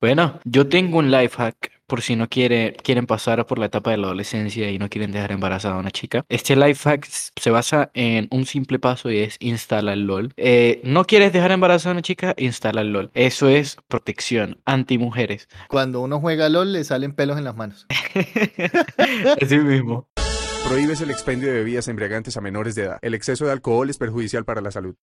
Bueno, yo tengo un life hack por si no quiere, quieren pasar por la etapa de la adolescencia y no quieren dejar embarazada a una chica. Este life hack se basa en un simple paso y es instala el LOL. Eh, no quieres dejar embarazada a una chica, instala el LOL. Eso es protección anti mujeres. Cuando uno juega LOL le salen pelos en las manos. Así mismo. Prohíbes el expendio de bebidas embriagantes a menores de edad. El exceso de alcohol es perjudicial para la salud.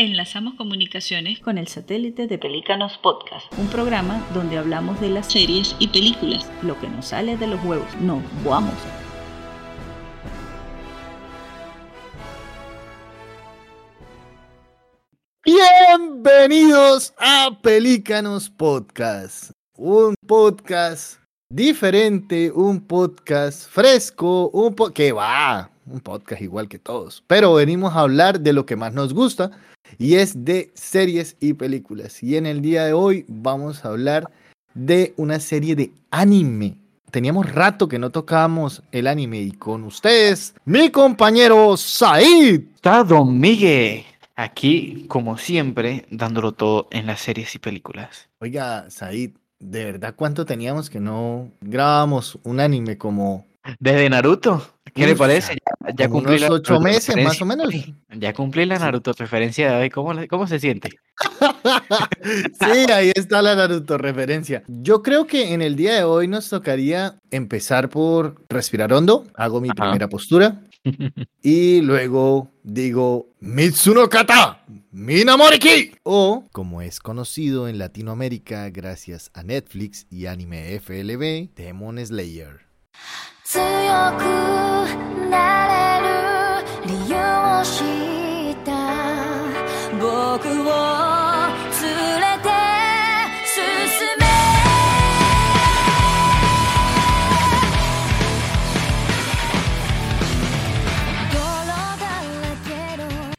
Enlazamos comunicaciones con el satélite de Pelícanos Podcast, un programa donde hablamos de las series y películas, lo que nos sale de los huevos. No, vamos. Bienvenidos a Pelícanos Podcast, un podcast diferente, un podcast fresco, un po que va, un podcast igual que todos, pero venimos a hablar de lo que más nos gusta y es de series y películas. Y en el día de hoy vamos a hablar de una serie de anime. Teníamos rato que no tocábamos el anime y con ustedes, mi compañero Said. Está Don Miguel. Aquí, como siempre, dándolo todo en las series y películas. Oiga, Said, ¿de verdad cuánto teníamos que no grabábamos un anime como... Desde Naruto. ¿Qué le parece? Ya, ya cumplí unos ocho meses, más o menos. Ya cumplí la Naruto referencia de hoy. ¿Cómo, cómo se siente? sí, ahí está la Naruto referencia. Yo creo que en el día de hoy nos tocaría empezar por respirar hondo. Hago mi primera postura. y luego digo Mitsuno Kata Minamoriki o como es conocido en Latinoamérica gracias a Netflix y Anime FLB Demon Slayer. 強くなれる理由を知った僕を連れて進め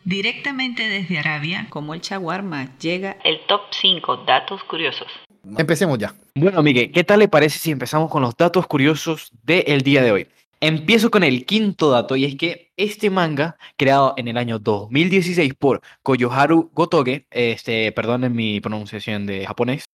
Directamente desde Arabia, como el chaguarma, llega el top 5 datos curiosos. Empecemos ya. Bueno, Miguel, ¿qué tal le parece si empezamos con los datos curiosos del día de hoy? Empiezo con el quinto dato y es que este manga, creado en el año 2016 por Koyoharu Gotoge, este, perdonen mi pronunciación de japonés.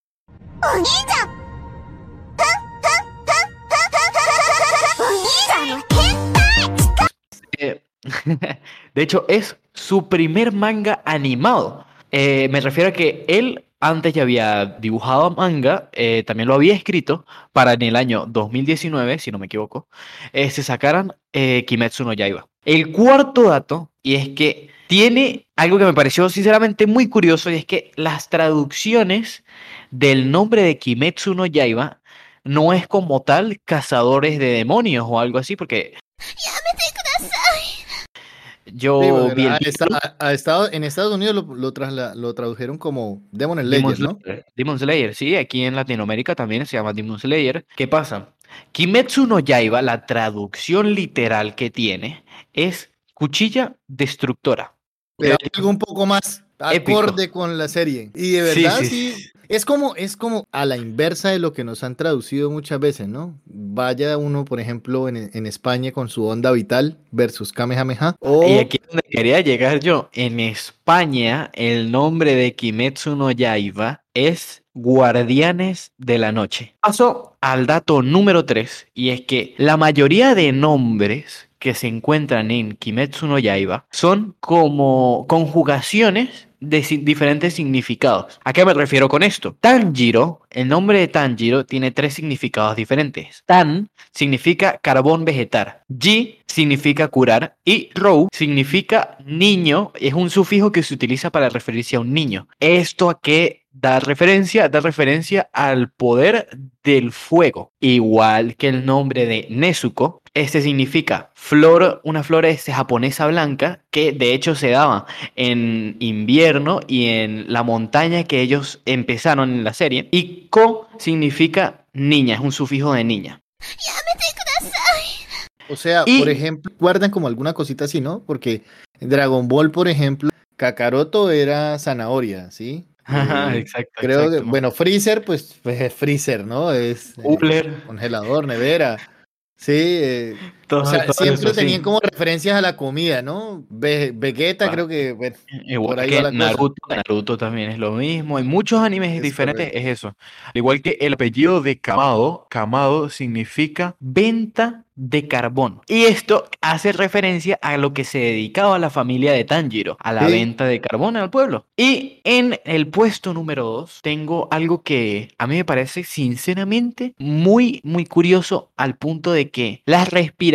Eh, de hecho, es su primer manga animado. Eh, me refiero a que él antes ya había dibujado manga, eh, también lo había escrito para en el año 2019, si no me equivoco, eh, se sacaran eh, Kimetsu no Yaiba. El cuarto dato, y es que tiene algo que me pareció sinceramente muy curioso, y es que las traducciones del nombre de Kimetsu no Yaiba no es como tal cazadores de demonios o algo así, porque... Yo Sí, vi el a- a- a Estado- en Estados Unidos lo, lo, trasla- lo tradujeron como Demon Slayer, Demon ¿no? Demon Slayer, sí, aquí en Latinoamérica también se llama Demon Slayer. ¿Qué pasa? Kimetsu no Yaiba, la traducción literal que tiene es cuchilla destructora. Pero algo un poco más épico. acorde con la serie. Y de verdad, sí, sí, sí. Es como, es como a la inversa de lo que nos han traducido muchas veces, ¿no? Vaya uno, por ejemplo, en, en España con su onda vital versus Kamehameha. O Y aquí es donde quería llegar yo. En España, el nombre de Kimetsu no Yaiba es Guardianes de la Noche. Paso al dato número 3, y es que la mayoría de nombres que se encuentran en Kimetsu no Yaiba son como conjugaciones de diferentes significados. ¿A qué me refiero con esto? Tanjiro, el nombre de Tanjiro tiene tres significados diferentes. Tan significa carbón vegetal, Ji significa curar y Rou significa niño, es un sufijo que se utiliza para referirse a un niño. ¿Esto a qué da referencia? Da referencia al poder del fuego, igual que el nombre de Nezuko. Este significa flor, una flor este, japonesa blanca que de hecho se daba en invierno y en la montaña que ellos empezaron en la serie. Y Ko significa niña, es un sufijo de niña. O sea, Y- por ejemplo, guardan como alguna cosita así, ¿no? Porque en Dragon Ball, por ejemplo, Kakaroto era zanahoria, ¿sí? Ajá, Eh, exacto. Creo que, bueno, Freezer, pues, es Freezer, ¿no? Es eh, congelador, nevera. Sí, eh, o sea, siempre tenían como referencias a la comida, ¿no? Vegeta, creo que. Bueno, Igual que Naruto, Naruto también es lo mismo. En muchos animes diferentes es eso. Al igual que el apellido de Kamado, Kamado significa venta de carbón. Y esto hace referencia a lo que se dedicaba la familia de Tanjiro, a la venta de carbón al pueblo. Y en el puesto número 2 tengo algo que a mí me parece sinceramente muy, muy curioso al punto de que las respiraciones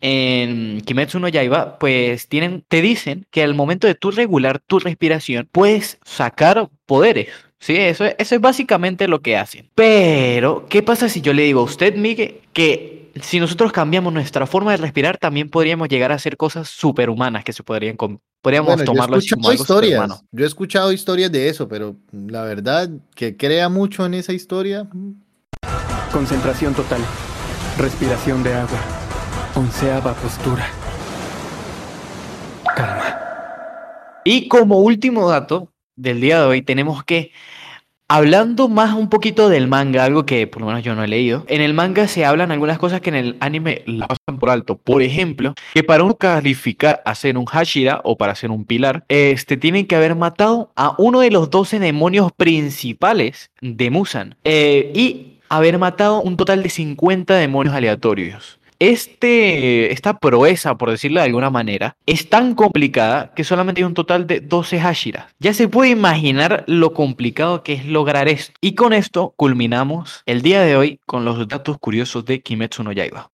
en Kimetsu no Yaiba pues tienen, te dicen que al momento de tú regular tu respiración puedes sacar poderes. Sí, eso, eso es básicamente lo que hacen. Pero, ¿qué pasa si yo le digo a usted, Miguel, que si nosotros cambiamos nuestra forma de respirar, también podríamos llegar a hacer cosas superhumanas que se podrían podríamos tomarlo como algo historias, Yo he escuchado historias de eso, pero la verdad que crea mucho en esa historia. Mm. Concentración total. Respiración de agua. Onceava postura. Calma. Y como último dato del día de hoy, tenemos que Hablando más un poquito del manga, algo que por lo menos yo no he leído, en el manga se hablan algunas cosas que en el anime la pasan por alto. Por ejemplo, que para uno calificar a ser un Hashira o para ser un pilar, este tienen que haber matado a uno de los 12 demonios principales de Musan eh, y haber matado un total de 50 demonios aleatorios. Este, esta proeza, por decirlo de alguna manera, es tan complicada que solamente hay un total de 12 Hashiras. Ya se puede imaginar lo complicado que es lograr esto. Y con esto culminamos el día de hoy con los datos curiosos de Kimetsu no Yaiba.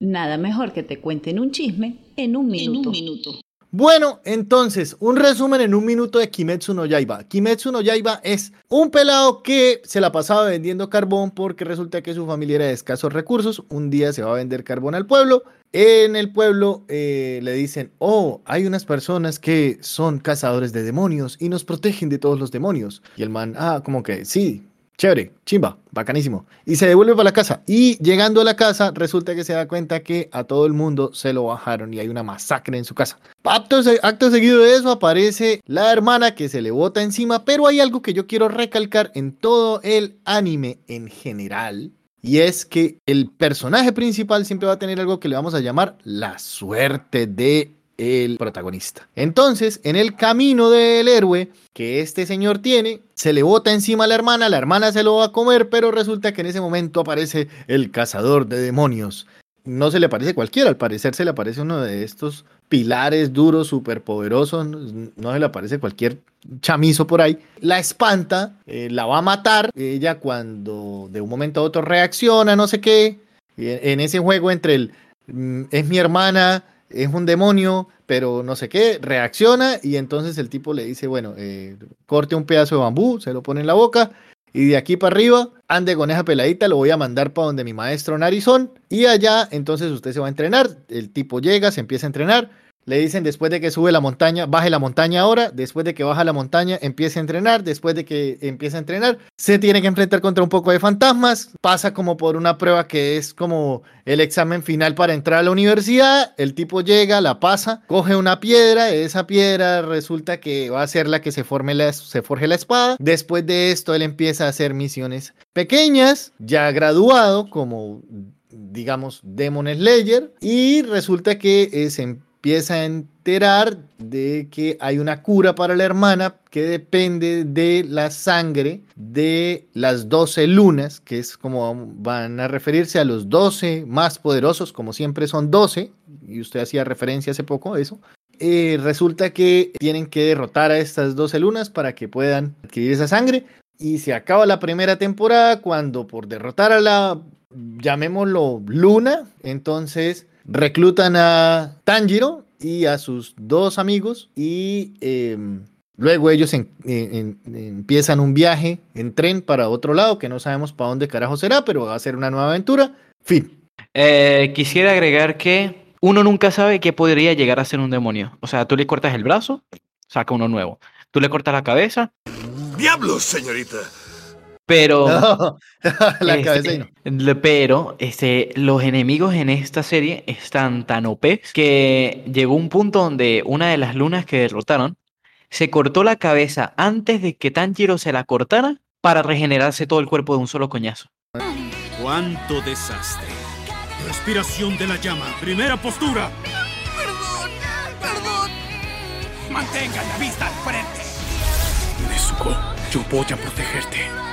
Nada mejor que te cuenten un chisme en un minuto. En un minuto. Bueno, entonces, un resumen en un minuto de Kimetsu no Yaiba. Kimetsu no Yaiba es un pelado que se la pasaba vendiendo carbón porque resulta que su familia era de escasos recursos. Un día se va a vender carbón al pueblo. En el pueblo eh, le dicen, oh, hay unas personas que son cazadores de demonios y nos protegen de todos los demonios. Y el man, ah, como que sí, Chévere, chimba, bacanísimo. Y se devuelve para la casa. Y llegando a la casa, resulta que se da cuenta que a todo el mundo se lo bajaron y hay una masacre en su casa. Acto, acto seguido de eso aparece la hermana que se le bota encima, pero hay algo que yo quiero recalcar en todo el anime en general. Y es que el personaje principal siempre va a tener algo que le vamos a llamar la suerte de el protagonista. Entonces, en el camino del héroe que este señor tiene, se le bota encima a la hermana, la hermana se lo va a comer, pero resulta que en ese momento aparece el cazador de demonios. No se le parece cualquiera, al parecer se le aparece uno de estos pilares duros, superpoderosos, no se le aparece cualquier chamizo por ahí. La espanta, eh, la va a matar, ella cuando de un momento a otro reacciona, no sé qué, en ese juego entre el mm, es mi hermana, es un demonio, pero no sé qué, reacciona y entonces el tipo le dice, bueno, eh, corte un pedazo de bambú, se lo pone en la boca y de aquí para arriba, ande con esa peladita, lo voy a mandar para donde mi maestro Narizón y allá entonces usted se va a entrenar, el tipo llega, se empieza a entrenar, le dicen después de que sube la montaña, baje la montaña ahora, después de que baja la montaña, empiece a entrenar, después de que empiece a entrenar, se tiene que enfrentar contra un poco de fantasmas, pasa como por una prueba que es como el examen final para entrar a la universidad, el tipo llega, la pasa, coge una piedra, esa piedra resulta que va a ser la que se, forme la, se forje la espada, después de esto él empieza a hacer misiones pequeñas, ya graduado como digamos Demon Slayer y resulta que es en empieza a enterar de que hay una cura para la hermana que depende de la sangre de las 12 lunas, que es como van a referirse a los 12 más poderosos, como siempre son 12, y usted hacía referencia hace poco a eso. Eh, resulta que tienen que derrotar a estas 12 lunas para que puedan adquirir esa sangre. Y se acaba la primera temporada cuando por derrotar a la, llamémoslo, luna, entonces reclutan a Tanjiro y a sus dos amigos y em, luego ellos empiezan un viaje en tren para otro lado que no sabemos para dónde carajo será, pero va a ser una nueva aventura. Fin. Eh, quisiera agregar que uno nunca sabe qué podría llegar a ser un demonio. O sea, tú le cortas el brazo, saca uno nuevo. Tú le cortas la cabeza. ¡Diablos, señorita! Pero. la este, cabeza y no. Pero este, los enemigos en esta serie están tan OP que llegó un punto donde una de las lunas que derrotaron se cortó la cabeza antes de que Tanjiro se la cortara para regenerarse todo el cuerpo de un solo coñazo. ¡Cuánto desastre! Respiración de la llama. Primera postura. Perdón, perdón. Mantenga la vista al frente. Nezuko, yo voy a protegerte.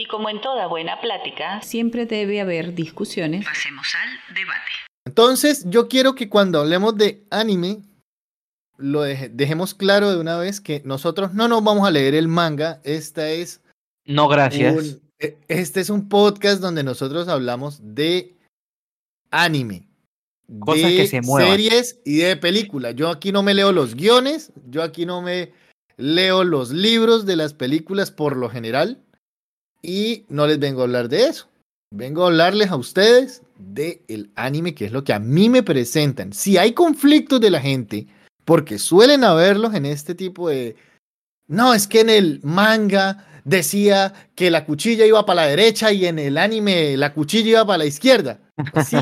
Y como en toda buena plática, siempre debe haber discusiones. Pasemos al debate. Entonces, yo quiero que cuando hablemos de anime, lo deje- dejemos claro de una vez que nosotros no nos vamos a leer el manga. Esta es No, gracias. un, e- este es un podcast donde nosotros hablamos de anime. Cosas de que se muevan. series y de películas. Yo aquí no me leo los guiones, yo aquí no me leo los libros de las películas por lo general y no les vengo a hablar de eso. Vengo a hablarles a ustedes de el anime, que es lo que a mí me presentan. Si hay conflictos de la gente, porque suelen haberlos en este tipo de... No, es que en el manga decía que la cuchilla iba para la derecha y en el anime la cuchilla iba para la izquierda. Sí.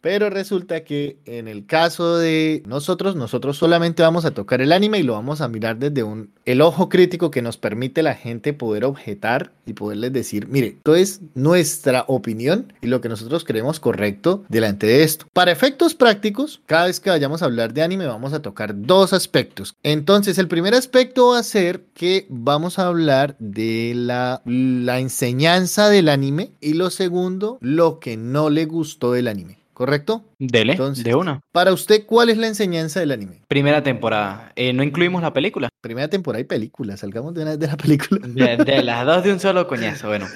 Pero resulta que en el caso de nosotros, nosotros solamente vamos a tocar el anime y lo vamos a mirar desde un el ojo crítico que nos permite la gente poder objetar y poderles decir, mire, esto es nuestra opinión y lo que nosotros creemos correcto delante de esto. Para efectos prácticos, cada vez que vayamos a hablar de anime vamos a tocar dos aspectos. Entonces, el primer aspecto va a ser que vamos a hablar de la, la enseñanza del anime y lo segundo, lo que no le gustó del anime. ¿Correcto? Dele, Entonces- de una. Para usted, ¿cuál es la enseñanza del anime? Primera temporada. Eh, no incluimos la película. Primera temporada y película. Salgamos de una vez de la película. De, de las dos de un solo coñazo, bueno.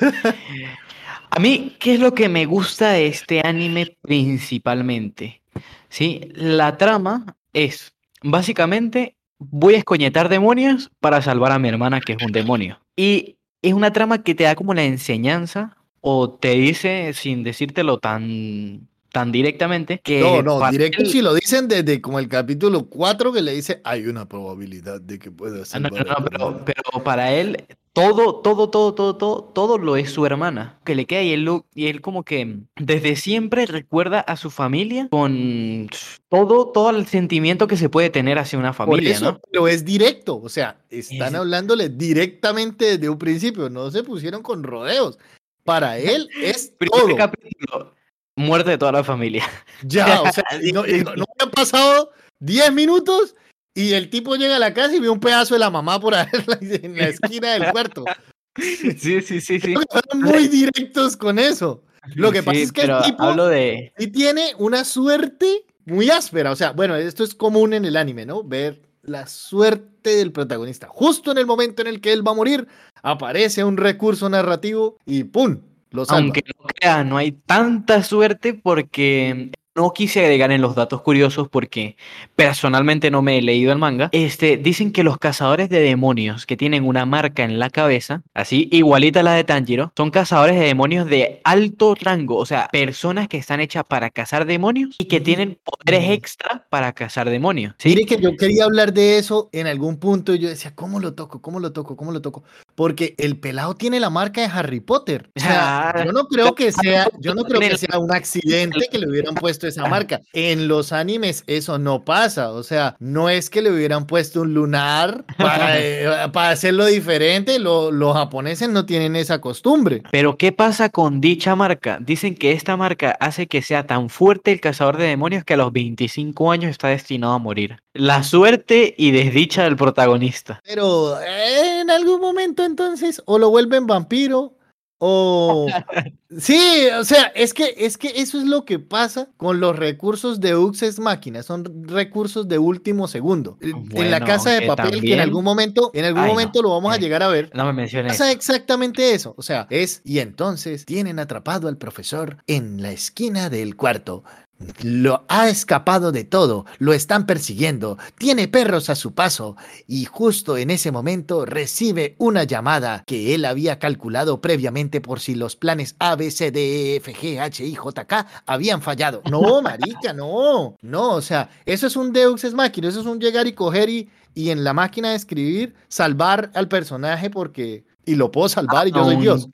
A mí, ¿qué es lo que me gusta de este anime principalmente? Sí, la trama es básicamente voy a escoñetar demonios para salvar a mi hermana que es un demonio. Y es una trama que te da como la enseñanza o te dice sin decírtelo tan tan directamente que No, no, directo si lo dicen desde como el capítulo 4 que le dice hay una probabilidad de que pueda Ah, ser. No, no, no, pero, pero para él todo, todo, todo, todo, todo, todo lo es su hermana, que le queda y él, lo- y él como que desde siempre recuerda a su familia con todo, todo el sentimiento que se puede tener hacia una Por familia, eso, ¿no? pero es directo, o sea, están Es- hablándole directamente desde un principio, no se pusieron con rodeos. Para él es Primer todo. capítulo, muerte de toda la familia. Ya, o sea, y no, y no- no han pasado 10 minutos y el tipo llega a la casa y ve un pedazo de la mamá por ahí en la, en la esquina del cuarto. Sí, sí, sí, sí. Son muy directos con eso. Lo que pasa Sí, es que el tipo hablo de... sí tiene una suerte muy áspera. O sea, bueno, esto es común en el anime, ¿no? Ver la suerte del protagonista. Justo en el momento en el que él va a morir, aparece un recurso narrativo y ¡pum! Lo. Aunque no crea, no hay tanta suerte porque no quise agregar en los datos curiosos porque personalmente no me he leído el manga. Este, dicen que los cazadores de demonios que tienen una marca en la cabeza, así igualita a la de Tanjiro, son cazadores de demonios de alto rango, o sea, personas que están hechas para cazar demonios y que tienen poderes extra para cazar demonios. ¿sí? Mire que yo quería hablar de eso en algún punto y yo decía, ¿cómo lo toco? ¿Cómo lo toco? ¿Cómo lo toco? Porque el pelado tiene la marca de Harry Potter. O sea, Ah, yo no creo que sea, yo no creo que sea un accidente que le hubieran puesto esa marca. En los animes eso no pasa. O sea, no es que le hubieran puesto un lunar para, eh, para hacerlo diferente. Lo- los japoneses no tienen esa costumbre. Pero ¿qué pasa con dicha marca? Dicen que esta marca hace que sea tan fuerte el cazador de demonios que a los 25 años está destinado a morir. La suerte y desdicha del protagonista. Pero eh, en algún momento entonces o lo vuelven vampiro o sí, o sea, es que es que eso es lo que pasa con los recursos de Uxes Máquina, son recursos de último segundo. En- en la casa de papel que en algún momento, en algún Ay, no. momento lo vamos a Eh, llegar a ver. No me menciones. Pasa exactamente eso, o sea, es y entonces tienen atrapado al profesor en la esquina del cuarto. Lo ha escapado de todo, lo están persiguiendo, tiene perros a su paso y justo en ese momento recibe una llamada que él había calculado previamente por si los planes A, B, C, D, E, F, G, H, I, J, K habían fallado. No, marica, no, no, o sea, eso es un Deus es máquina, eso es un llegar y coger y, y en la máquina de escribir salvar al personaje porque y lo puedo salvar y yo soy Dios.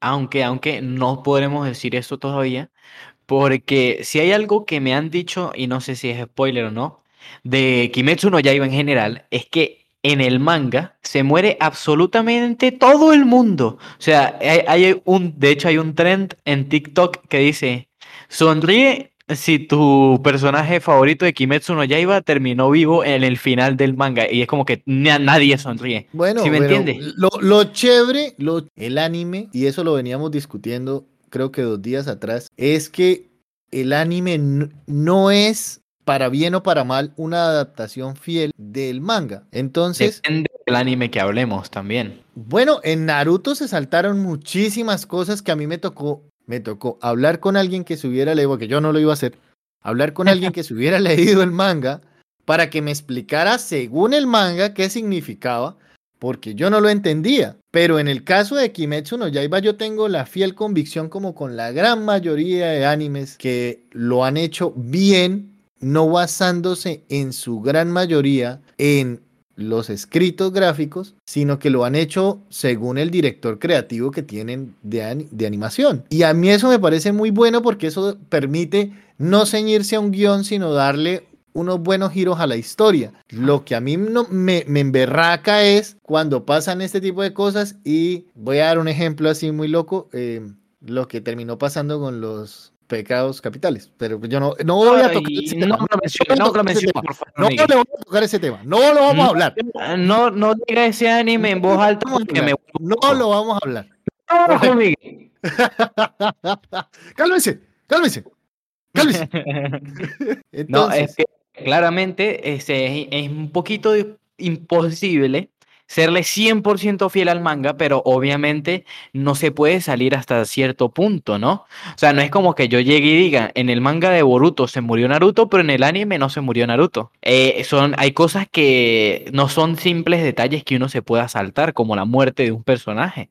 Aunque, aunque no podremos decir eso todavía, porque si hay algo que me han dicho, y no sé si es spoiler o no, de Kimetsu no Yaiba en general, es que en el manga se muere absolutamente todo el mundo. O sea, hay, un, de hecho hay un trend en TikTok que dice, sonríe si tu personaje favorito de Kimetsu no Yaiba terminó vivo en el final del manga. Y es como que nadie sonríe. Bueno, ¿Sí me entiendes? Lo, lo chévere, lo, el anime, y eso lo veníamos discutiendo creo que dos días atrás, es que el anime no es para bien o para mal una adaptación fiel del manga. Entonces... Depende del anime que hablemos también. Bueno, en Naruto se saltaron muchísimas cosas que a mí me tocó, me tocó hablar con alguien que se hubiera leído, que yo no lo iba a hacer, hablar con alguien que se hubiera leído el manga para que me explicara según el manga qué significaba porque yo no lo entendía. Pero en el caso de Kimetsu no Yaiba yo tengo la fiel convicción como con la gran mayoría de animes que lo han hecho bien, no basándose en su gran mayoría en los escritos gráficos, sino que lo han hecho según el director creativo que tienen de, de, animación. Y a mí eso me parece muy bueno porque eso permite no ceñirse a un guion, sino darle unos buenos giros a la historia. Lo que a mí no, me, me emberraca es cuando pasan este tipo de cosas y voy a dar un ejemplo así muy loco, eh, lo que terminó pasando con los pecados capitales, pero yo no, no voy a tocar ese tema. No, no, no, le voy a tocar ese tema. No lo vamos a hablar. No, no diga ese anime en voz alta porque me... No lo vamos a hablar. cálmese, cálmese. Cálmese. Entonces, no, es que claramente este, es, un poquito imposible serle 100% fiel al manga, pero obviamente no se puede salir hasta cierto punto, ¿no? O sea, no es como que yo llegue y diga, en el manga de Boruto se murió Naruto, pero en el anime no se murió Naruto. Eh, son, hay cosas que no son simples detalles que uno se pueda saltar, como la muerte de un personaje.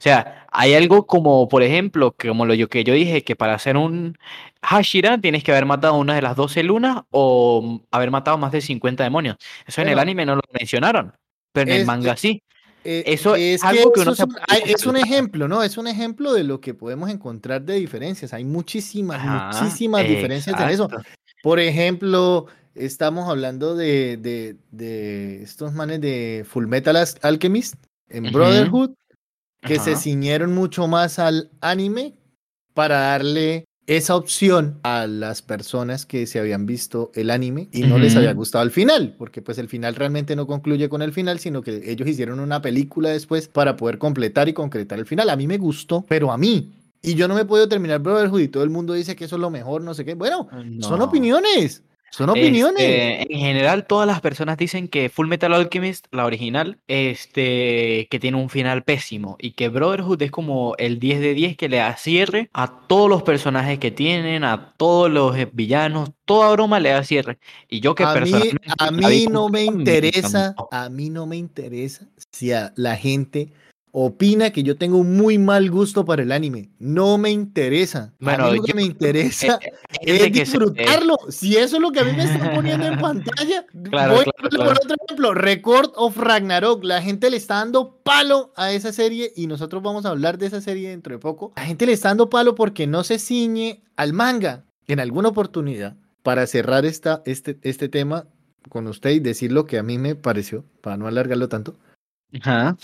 O sea, hay algo como, por ejemplo, como lo que yo dije, que para hacer un Hashira tienes que haber matado una de las 12 lunas o haber matado más de 50 demonios. Eso en el anime no lo mencionaron, pero en el manga sí. Eh, eso es, algo que, es, un, es un ejemplo, ¿no? Es un ejemplo de lo que podemos encontrar de diferencias. Hay muchísimas, muchísimas diferencias en eso. Por ejemplo, estamos hablando de, de, de, estos manes de Full Metal Alchemist en Brotherhood que se ciñeron mucho más al anime para darle esa opción a las personas que se habían visto el anime y no les había gustado el final, porque pues el final realmente no concluye con el final, sino que ellos hicieron una película después para poder completar y concretar el final. A mí me gustó, pero a mí. Y yo no me puedo terminar Brotherhood y todo el mundo dice que eso es lo mejor, no sé qué. Bueno, son opiniones. Son opiniones. Este, en general, todas las personas dicen que Full Metal Alchemist, la original, este, que tiene un final pésimo y que Brotherhood es como el 10 de 10 que le da cierre a todos los personajes que tienen, a todos los villanos, toda broma le da cierre. Y yo que a mí, a mí no me interesa, a mí no me interesa si a la gente opina que yo tengo un muy mal gusto para el anime. No me interesa. Bueno, lo que me interesa eh, eh, es disfrutarlo. Si eso es lo que a mí me están poniendo en pantalla, voy a por otro ejemplo, Record of Ragnarok. La gente le está dando palo a esa serie y nosotros vamos a hablar de esa serie dentro de poco. La gente le está dando palo porque no se ciñe al manga. En alguna oportunidad, para cerrar esta, este, este tema con usted y decir lo que a mí me pareció, para no alargarlo tanto.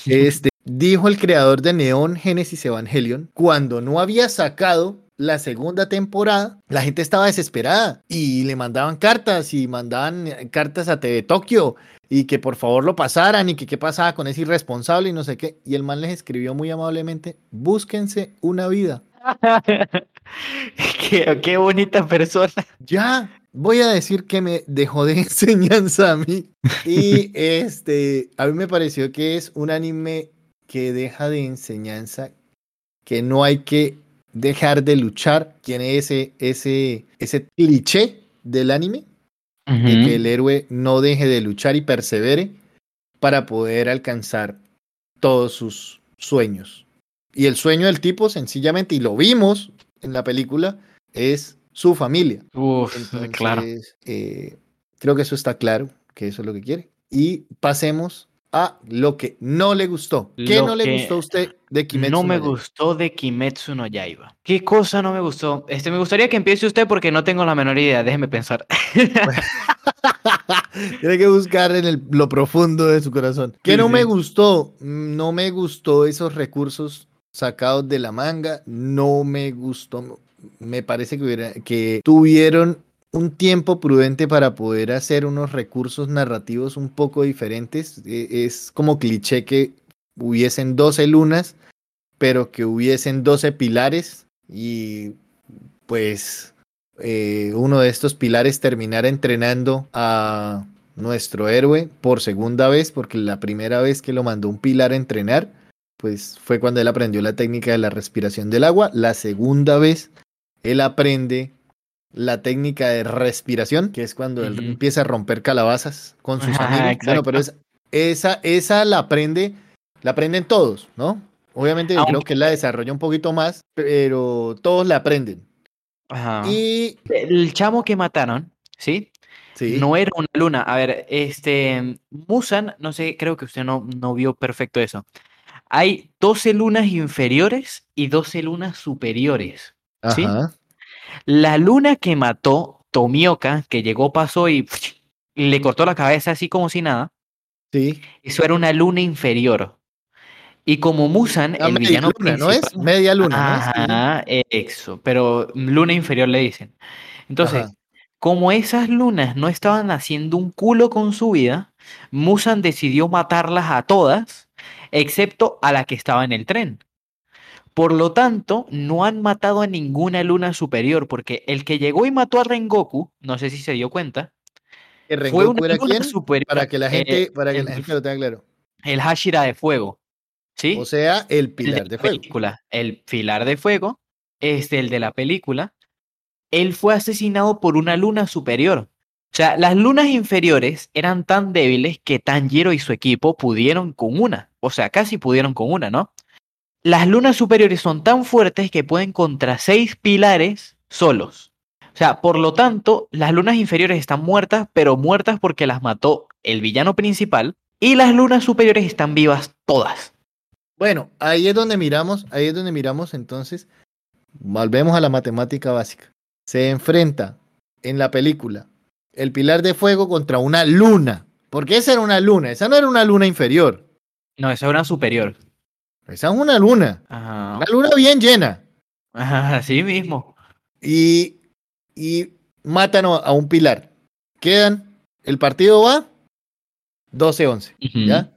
Este, dijo el creador de Neon Genesis Evangelion, cuando no había sacado la segunda temporada, la gente estaba desesperada y le mandaban cartas y mandaban eh, cartas a TV Tokio y que por favor lo pasaran y que qué pasaba con ese irresponsable y no sé qué. Y el man les escribió muy amablemente, búsquense una vida. qué, qué bonita persona. Ya, voy a decir que me dejó de enseñanza a mí. Y este, a mí me pareció que es un anime que deja de enseñanza, que no hay que dejar de luchar, tiene ese, ese, ese cliché del anime, de que el héroe no deje de luchar y persevere para poder alcanzar todos sus sueños. Y el sueño del tipo, sencillamente, y lo vimos en la película, es su familia. Uf, claro. Eh, creo que eso está claro, que eso es lo que quiere. Y pasemos a lo que no le gustó. ¿Qué Lo no le gustó a usted de Kimetsu? No me no gustó de Kimetsu no Yaiba. ¿Qué cosa no me gustó? Este, me gustaría que empiece usted porque no tengo la menor idea. Déjeme pensar. Tiene que buscar en el- lo profundo de su corazón. ¿Qué Sí, no sí. me gustó? No me gustó esos recursos sacados de la manga. No me gustó. Me parece que, hubiera- que tuvieron un tiempo prudente para poder hacer unos recursos narrativos un poco diferentes. E- Es como cliché que hubiesen 12 lunas, pero que hubiesen 12 pilares y pues eh, uno de estos pilares terminara entrenando a nuestro héroe por segunda vez, porque la primera vez que lo mandó un pilar a entrenar, pues fue cuando él aprendió la técnica de la respiración del agua. La segunda vez, él aprende la técnica de respiración, que es cuando él empieza a romper calabazas con sus Ajá, amigos. Bueno, pero es- esa, esa la aprende, la aprenden todos, ¿no? Obviamente yo creo que él la desarrolla un poquito más, pero todos la aprenden. Ajá. Y El chamo que mataron, ¿sí? sí, No era una luna. A ver, este. Musan, no sé, creo que usted no, no vio perfecto eso. Hay 12 lunas inferiores y 12 lunas superiores. ¿sí? ajá, La luna que mató Tomioka, que llegó, pasó y le cortó la cabeza así como si nada, sí. eso era una luna inferior. Y como Musan, el villano luna, ¿no es? Media luna, ¿no es? Ajá, eso, pero luna inferior le dicen. Entonces, Ajá. como esas lunas no estaban haciendo un culo con su vida, Musan decidió matarlas a todas, excepto a la que estaba en el tren. Por lo tanto, no han matado a ninguna luna superior, porque el que llegó y mató a Rengoku, no sé si se dio cuenta, ¿Que fue Rengoku una era luna quién? superior. Para que la gente, eh, para que el, la gente lo tenga claro. el Hashira de fuego. ¿Sí? O sea, el el pilar de fuego. película, el pilar de fuego, este, el de la película, él fue asesinado por una luna superior. O sea, las lunas inferiores eran tan débiles que Tanjiro y su equipo pudieron con una. O sea, casi pudieron con una, ¿no? Las lunas superiores son tan fuertes que pueden contra seis pilares solos. O sea, por lo tanto, las lunas inferiores están muertas, pero muertas porque las mató el villano principal. Y las lunas superiores están vivas todas. Bueno, ahí es donde miramos, ahí es donde miramos entonces, volvemos a la matemática básica. Se enfrenta en la película el pilar de fuego contra una luna. Porque esa era una luna, esa no era una luna inferior. No, esa es una superior. Esa es una luna. Ajá. Una luna bien llena. Ajá, así mismo. Y, y matan a un pilar. Quedan, el partido va 12-11. Ujú. ¿Ya?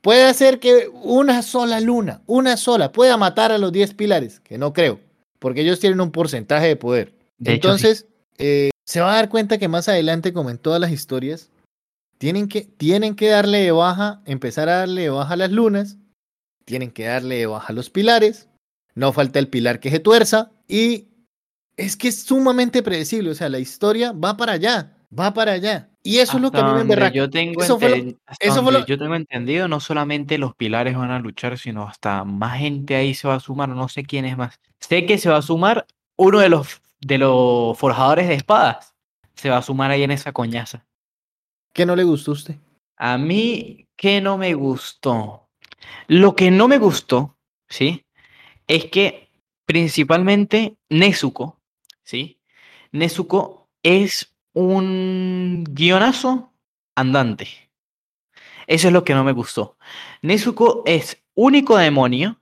Puede hacer que una sola luna, una sola, pueda matar a los 10 pilares, que no creo, porque ellos tienen un porcentaje de poder. De hecho, sí. Entonces, eh, se va a dar cuenta que más adelante, como en todas las historias, tienen que, tienen que darle de baja, empezar a darle de baja a las lunas, tienen que darle de baja los pilares, no falta el pilar que se tuerza, y es que es sumamente predecible, o sea, la historia va para allá, va para allá. Y eso es lo que a mí me emberraca. yo tengo, Eso fue lo- enten- hasta eso fue donde lo- yo tengo entendido, no solamente los pilares van a luchar, sino hasta más gente ahí se va a sumar, no sé quién es más. Sé que se va a sumar uno de los de los forjadores de espadas. Se va a sumar ahí en esa coñaza. ¿Qué no le gustó a usted? A mí, ¿qué no me gustó? Lo que no me gustó, ¿sí? Es que principalmente Nezuko, ¿sí? Nezuko es un guionazo andante. Eso es lo que no me gustó. Nezuko es único demonio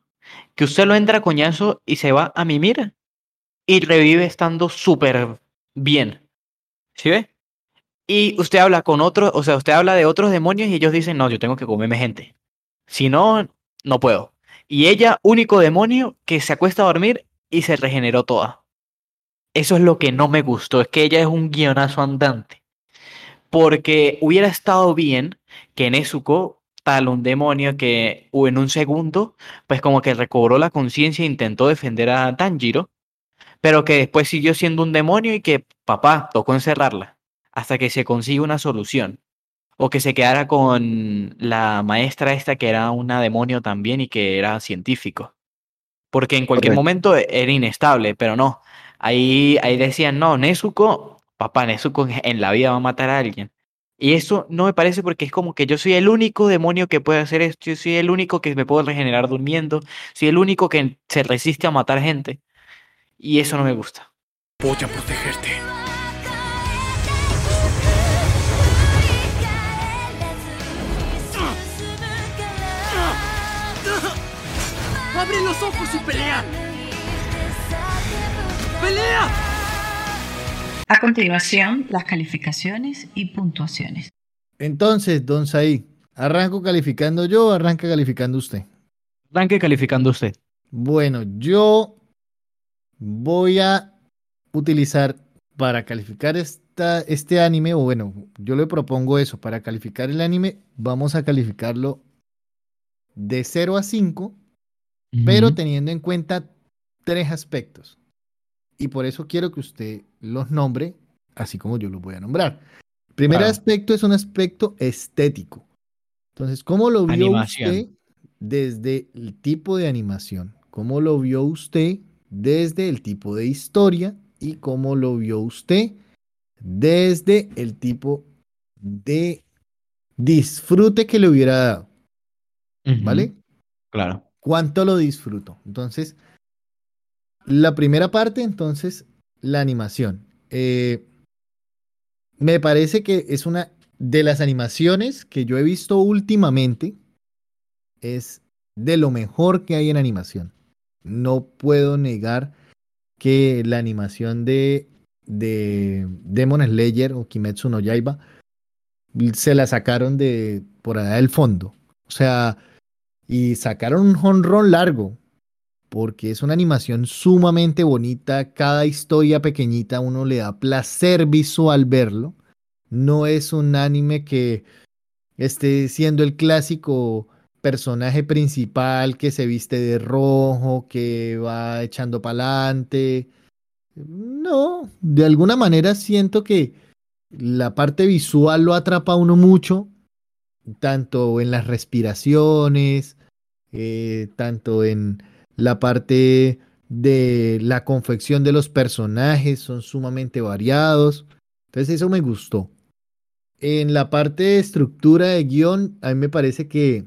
que usted lo entra a coñazo y se va a mimir y revive estando súper bien. ¿Sí ve? Y usted habla con otros, o sea, usted habla de otros demonios y ellos dicen, no, yo tengo que comerme gente. Si no, no puedo. Y ella, único demonio que se acuesta a dormir y se regeneró toda. Eso es lo que no me gustó, es que ella es un guionazo andante. Porque hubiera estado bien que Nezuko tal un demonio que en un segundo, pues como que recobró la conciencia e intentó defender a Tanjiro, pero que después siguió siendo un demonio y que papá tocó encerrarla hasta que se consigue una solución. O que se quedara con la maestra esta que era una demonio también y que era científico. Porque en cualquier momento era inestable, pero no. Ahí, ahí decían, no, Nezuko, papá, Nezuko en la vida va a matar a alguien. Y eso no me parece porque es como que yo soy el único demonio que puede hacer esto, yo soy el único que me puedo regenerar durmiendo, soy el único que se resiste a matar gente. Y eso no me gusta. Voy a protegerte. ¡Abre los ojos y pelea! ¡Pelea! A continuación, las calificaciones y puntuaciones. Entonces, Don Saí, ¿arranco calificando yo o arranca calificando usted? Arranque calificando usted. Bueno, yo voy a utilizar para calificar esta, este anime, o bueno, yo le propongo eso, para calificar el anime, vamos a calificarlo de 0 a 5, pero teniendo en cuenta tres aspectos y por eso quiero que usted los nombre así como yo los voy a nombrar. El primer aspecto es un aspecto estético. Entonces, ¿cómo lo vio usted desde el tipo de animación? ¿Cómo lo vio usted desde el tipo de historia? ¿Y cómo lo vio usted desde el tipo de disfrute que le hubiera dado? ¿Vale? Claro. ¿Cuánto lo disfruto? Entonces, la primera parte, entonces, la animación. Eh, me parece que es una de las animaciones que yo he visto últimamente. Es de lo mejor que hay en animación. No puedo negar que la animación de, de Demon Slayer o Kimetsu no Yaiba se la sacaron de por allá del fondo. O sea, y sacaron un honrón largo porque es una animación sumamente bonita, cada historia pequeñita uno le da placer visual verlo. No es un anime que esté siendo el clásico personaje principal que se viste de rojo, que va echando pa'lante. No, de alguna manera siento que la parte visual lo atrapa a uno mucho, tanto en las respiraciones, eh, tanto en la parte de la confección de los personajes son sumamente variados. Entonces eso me gustó. En la parte de estructura de guion, a mí me parece que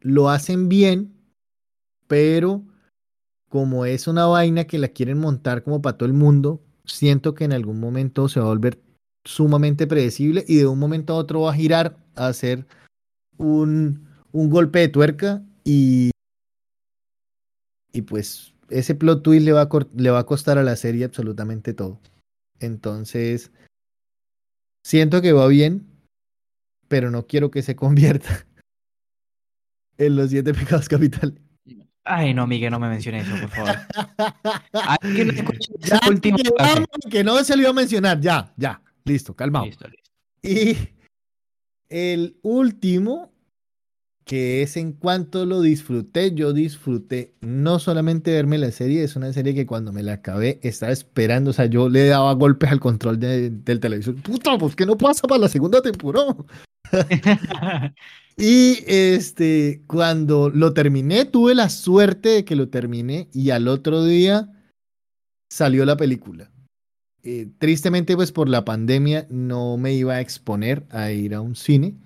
lo hacen bien, pero como es una vaina que la quieren montar como para todo el mundo, siento que en algún momento se va a volver sumamente predecible y de un momento a otro va a girar a hacer un, un golpe de tuerca y y pues ese plot twist le va, a le va a costar a la serie absolutamente todo. Entonces, siento que va bien, pero no quiero que se convierta en los siete pecados capitales. Ay, no, Miguel, no me menciones eso, por favor. que, no ya, último que, no se le iba a mencionar, ya, ya, listo, calmado. Listo, listo. Y el último que es en cuanto lo disfruté, yo disfruté no solamente verme la serie, es una serie que cuando me la acabé estaba esperando, o sea, yo le daba golpes al control del televisor, puta, pues que no pasa para la segunda temporada. y este, cuando lo terminé, tuve la suerte de que lo terminé y al otro día salió la película. Eh, tristemente, pues por la pandemia no me iba a exponer a ir a un cine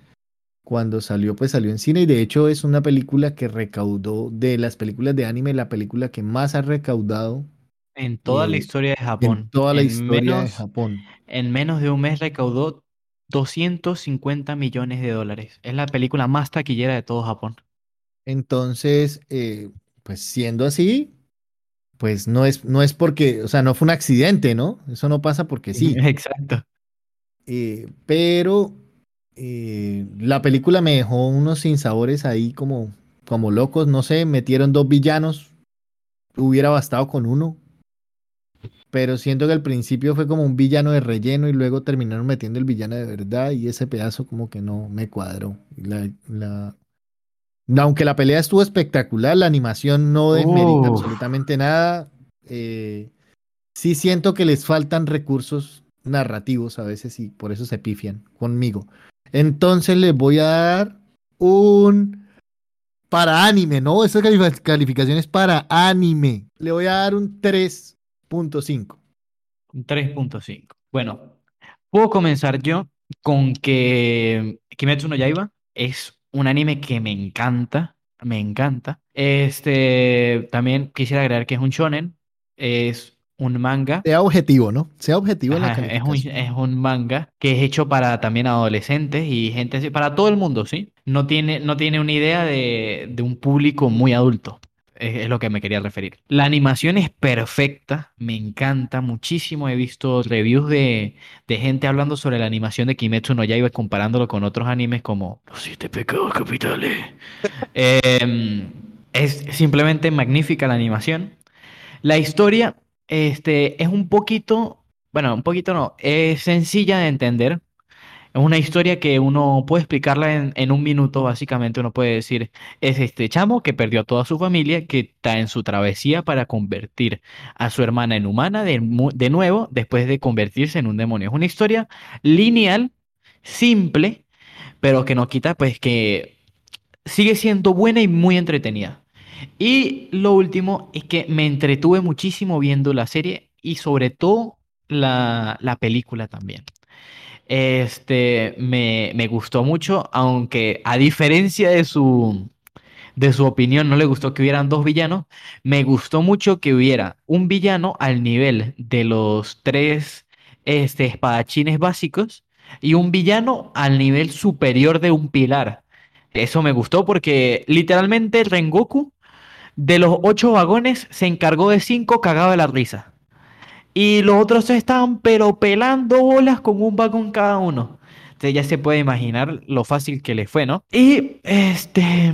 cuando salió, pues salió en cine y de hecho es una película que recaudó de las películas de anime, la película que más ha recaudado. En toda la historia de Japón. En toda la historia de Japón. En menos de un mes recaudó 250 millones de dólares. Es la película más taquillera de todo Japón. Entonces, eh, pues siendo así, pues no es, no es porque, o sea, no fue un accidente, ¿no? Eso no pasa porque sí. Exacto. Eh, pero eh, la película me dejó unos sinsabores ahí como, como locos. No sé, metieron dos villanos. Hubiera bastado con uno. pero siento que al principio fue como un villano de relleno y luego terminaron metiendo el villano de verdad y ese pedazo como que no me cuadró. La, la... Aunque la pelea estuvo espectacular, la animación no desmerita absolutamente nada. Eh, sí siento que les faltan recursos narrativos a veces y por eso se pifian conmigo. Entonces les voy a dar un para anime, ¿no? Esta calificación es para anime. Le voy a dar un 3.5. Un 3.5. Bueno, puedo comenzar yo con que Kimetsu no Yaiba es un anime que me encanta, me encanta. Este, también quisiera agregar que es un shonen, es un manga. Sea objetivo, ¿no? Sea objetivo en la es, un, es un manga que es hecho para también adolescentes y gente para todo el mundo, ¿sí? No tiene, no tiene una idea de, de un público muy adulto. Es, es, lo que me quería referir. La animación es perfecta, me encanta muchísimo. He visto reviews de, de gente hablando sobre la animación de Kimetsu no Yaiba comparándolo con otros animes como Los siete pecados capitales. eh, es simplemente magnífica la animación. La historia este, es un poquito, bueno, un poquito no, es sencilla de entender. Es una historia que uno puede explicarla en, en, un minuto, básicamente. Uno puede decir, es este chamo que perdió a toda su familia, que está en su travesía para convertir a su hermana en humana de, de nuevo, después de convertirse en un demonio. Es una historia lineal, simple, pero que no quita, pues, que sigue siendo buena y muy entretenida. Y lo último es que me entretuve muchísimo viendo la serie y sobre todo la, la película también. Este, me, me, gustó mucho, aunque a diferencia de su, de su opinión no le gustó que hubieran dos villanos, me gustó mucho que hubiera un villano al nivel de los tres este, espadachines básicos y un villano al nivel superior de un pilar. Eso me gustó porque literalmente Rengoku de los ocho vagones se encargó de cinco cagado de la risa. Y los otros estaban pero pelando bolas con un vagón cada uno. Entonces ya se puede imaginar lo fácil que le fue, ¿no? Y este...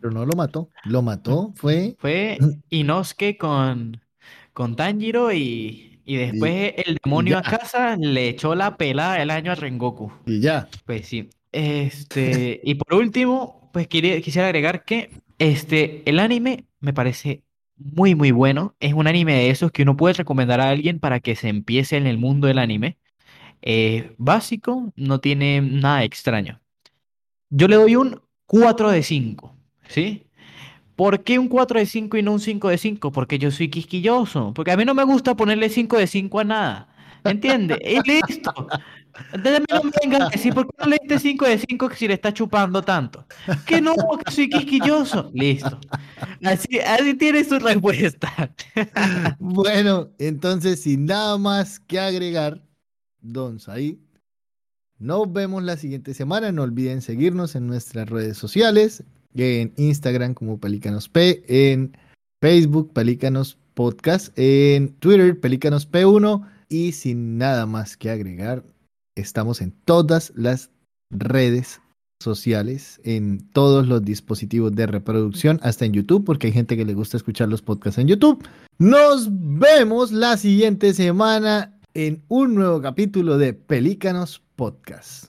Pero no lo mató. Lo mató fue... Fue Inosuke con, con Tanjiro y, y después y, el demonio a casa le echó la pelada del año a Rengoku. Y ya. Pues sí. Este... y por último, pues quisiera agregar que este, el anime me parece muy, muy bueno. Es un anime de esos que uno puede recomendar a alguien para que se empiece en el mundo del anime. Eh, básico, no tiene nada extraño. Yo le doy un 4 de 5, ¿sí? ¿Por qué un 4 de 5 y no un 5 de 5? Porque yo soy quisquilloso. Porque a mí no me gusta ponerle 5 de 5 a nada. ¿Entiendes? y listo. Entonces no me vengan a decir, ¿por qué no le diste 5 de 5 si le está chupando tanto? Que no, que soy quisquilloso. Listo. Así, así tiene su respuesta. bueno, entonces sin nada más que agregar, Don Saí, nos vemos la siguiente semana. No olviden seguirnos en nuestras redes sociales, en Instagram como Pelícanos P, en Facebook Pelícanos Podcast, en Twitter Pelícanos P1 y sin nada más que agregar, estamos en todas las redes sociales, en todos los dispositivos de reproducción, hasta en YouTube, porque hay gente que le gusta escuchar los podcasts en YouTube. Nos vemos la siguiente semana en un nuevo capítulo de Pelícanos Podcast.